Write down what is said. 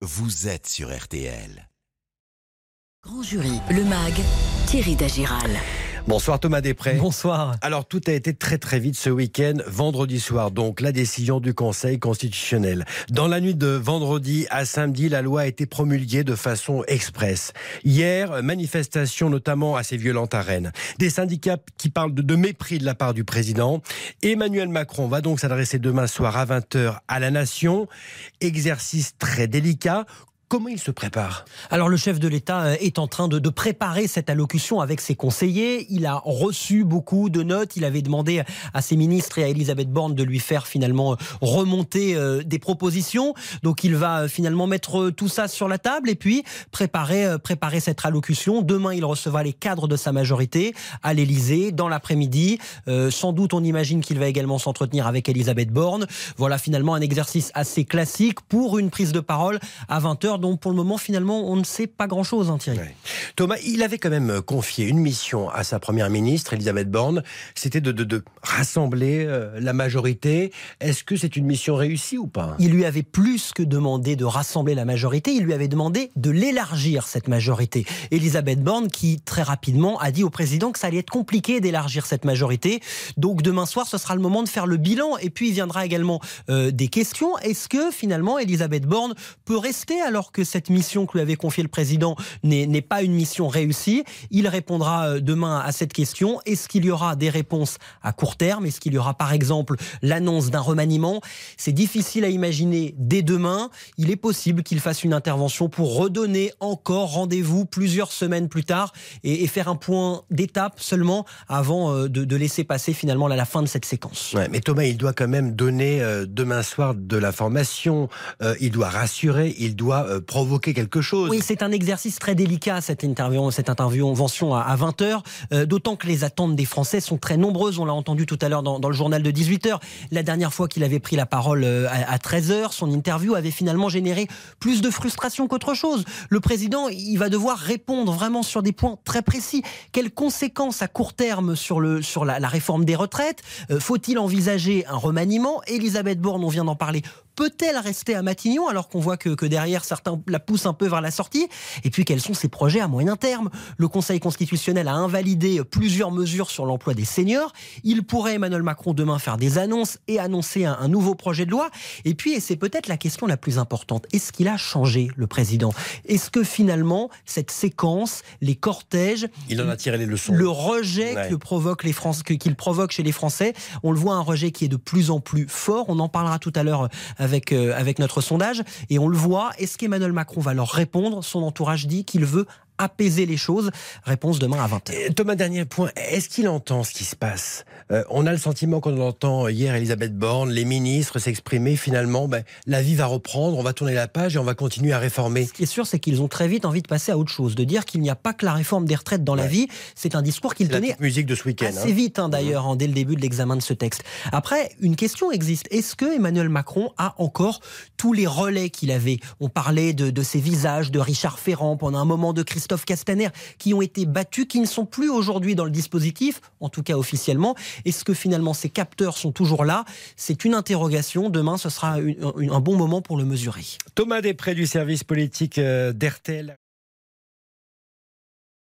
vous êtes sur RTL. Grand jury, le MAG, Thierry Dagiral. Bonsoir Thomas Després. Bonsoir. Alors tout a été très très vite ce week-end, vendredi soir, donc la décision du Conseil constitutionnel. Dans la nuit de vendredi à samedi, la loi a été promulguée de façon express. Hier, manifestation notamment assez violente à Rennes. Des syndicats qui parlent de, de mépris de la part du président. Emmanuel Macron va donc s'adresser demain soir à 20h à la nation. Exercice très délicat. Comment il se prépare? Alors le chef de l'État euh, est en train de, préparer cette allocution avec ses conseillers. Il a reçu beaucoup de notes. Il avait demandé à ses ministres et à Elisabeth Borne de lui faire finalement euh, remonter euh, des propositions. Donc il va finalement mettre tout ça sur la table et puis préparer, préparer cette allocution. Demain, il recevra les cadres de sa majorité à l'Élysée dans l'après-midi. Sans doute, on imagine qu'il va également s'entretenir avec Elisabeth Borne. Voilà finalement un exercice assez classique pour une prise de parole à 20h dont pour le moment finalement on ne sait pas grand-chose, hein, Thierry. Ouais. Thomas, il avait quand même confié une mission à sa première ministre, Elisabeth Borne, c'était de, de, de, rassembler euh, la majorité. Est-ce que c'est une mission réussie ou pas? Il lui avait plus que demandé de rassembler la majorité, il lui avait demandé de l'élargir, cette majorité. Elisabeth Borne qui très rapidement a dit au président que ça allait être compliqué d'élargir cette majorité. Donc demain soir, ce sera le moment de faire le bilan et puis il viendra également euh, des questions. Est-ce que finalement Elisabeth Borne peut rester alors que cette mission que lui avait confiée le président n'est pas une mission réussie. Il répondra demain à cette question. Est-ce qu'il y aura des réponses à court terme? Est-ce qu'il y aura par exemple l'annonce d'un remaniement? C'est difficile à imaginer dès demain. Il est possible qu'il fasse une intervention pour redonner encore rendez-vous plusieurs semaines plus tard et, faire un point d'étape seulement avant de, de, laisser passer finalement la fin de cette séquence. Ouais, mais Thomas, il doit quand même donner euh, demain soir de l'information. Euh, il doit rassurer. Il doit euh, provoquer quelque chose. Oui, c'est un exercice très délicat cette interview, cette intervention à 20h, euh, d'autant que les attentes des Français sont très nombreuses. On l'a entendu tout à l'heure dans, le journal de 18h. La dernière fois qu'il avait pris la parole euh, à, à 13h, son interview avait finalement généré plus de frustration qu'autre chose. Le président, il va devoir répondre vraiment sur des points très précis. Quelles conséquences à court terme sur, le, sur la, réforme des retraites? Euh, Faut-il envisager un remaniement? Elisabeth Borne, on vient d'en parler, peut-elle rester à Matignon alors qu'on voit que, que, derrière certains la poussent un peu vers la sortie Et puis quels sont ses projets à moyen terme? Le Conseil constitutionnel a invalidé plusieurs mesures sur l'emploi des seniors. Il pourrait Emmanuel Macron demain faire des annonces et annoncer un, un nouveau projet de loi. Et puis, et c'est peut-être la question la plus importante, est-ce qu'il a changé le président? Est-ce que finalement cette séquence, les cortèges, il en a tiré les leçons, le rejet ouais. que provoque les Français, qu'il provoque chez les Français, on le voit un rejet qui est de plus en plus fort. On en parlera tout à l'heure avec, euh, avec notre sondage. Et on le voit, est-ce qu'Emmanuel Macron va leur répondre? Son entourage dit qu'il veut apaiser les choses Réponse demain à 20h. Thomas, dernier point. Est-ce qu'il entend ce qui se passe? Euh, On a le sentiment qu'on entend hier Elisabeth Borne, les ministres s'exprimer. Finalement, ben, la vie va reprendre, on va tourner la page et on va continuer à réformer. Ce qui est sûr, c'est qu'ils ont très vite envie de passer à autre chose, de dire qu'il n'y a pas que la réforme des retraites dans ouais. la vie. C'est un discours qu'ils tenaient musique de ce week-end. Assez hein. vite, hein, d'ailleurs, mmh. hein, dès le début de l'examen de ce texte. Après, une question existe. Est-ce que Emmanuel Macron a encore tous les relais qu'il avait? On parlait de, de ses visages, de Richard Ferrand pendant un moment de Christophe Christophe Castaner qui ont été battus, qui ne sont plus aujourd'hui dans le dispositif, en tout cas officiellement. Est-ce que finalement ces capteurs sont toujours là? C'est une interrogation. Demain, ce sera un bon moment pour le mesurer. Thomas Després du service politique d'RTL.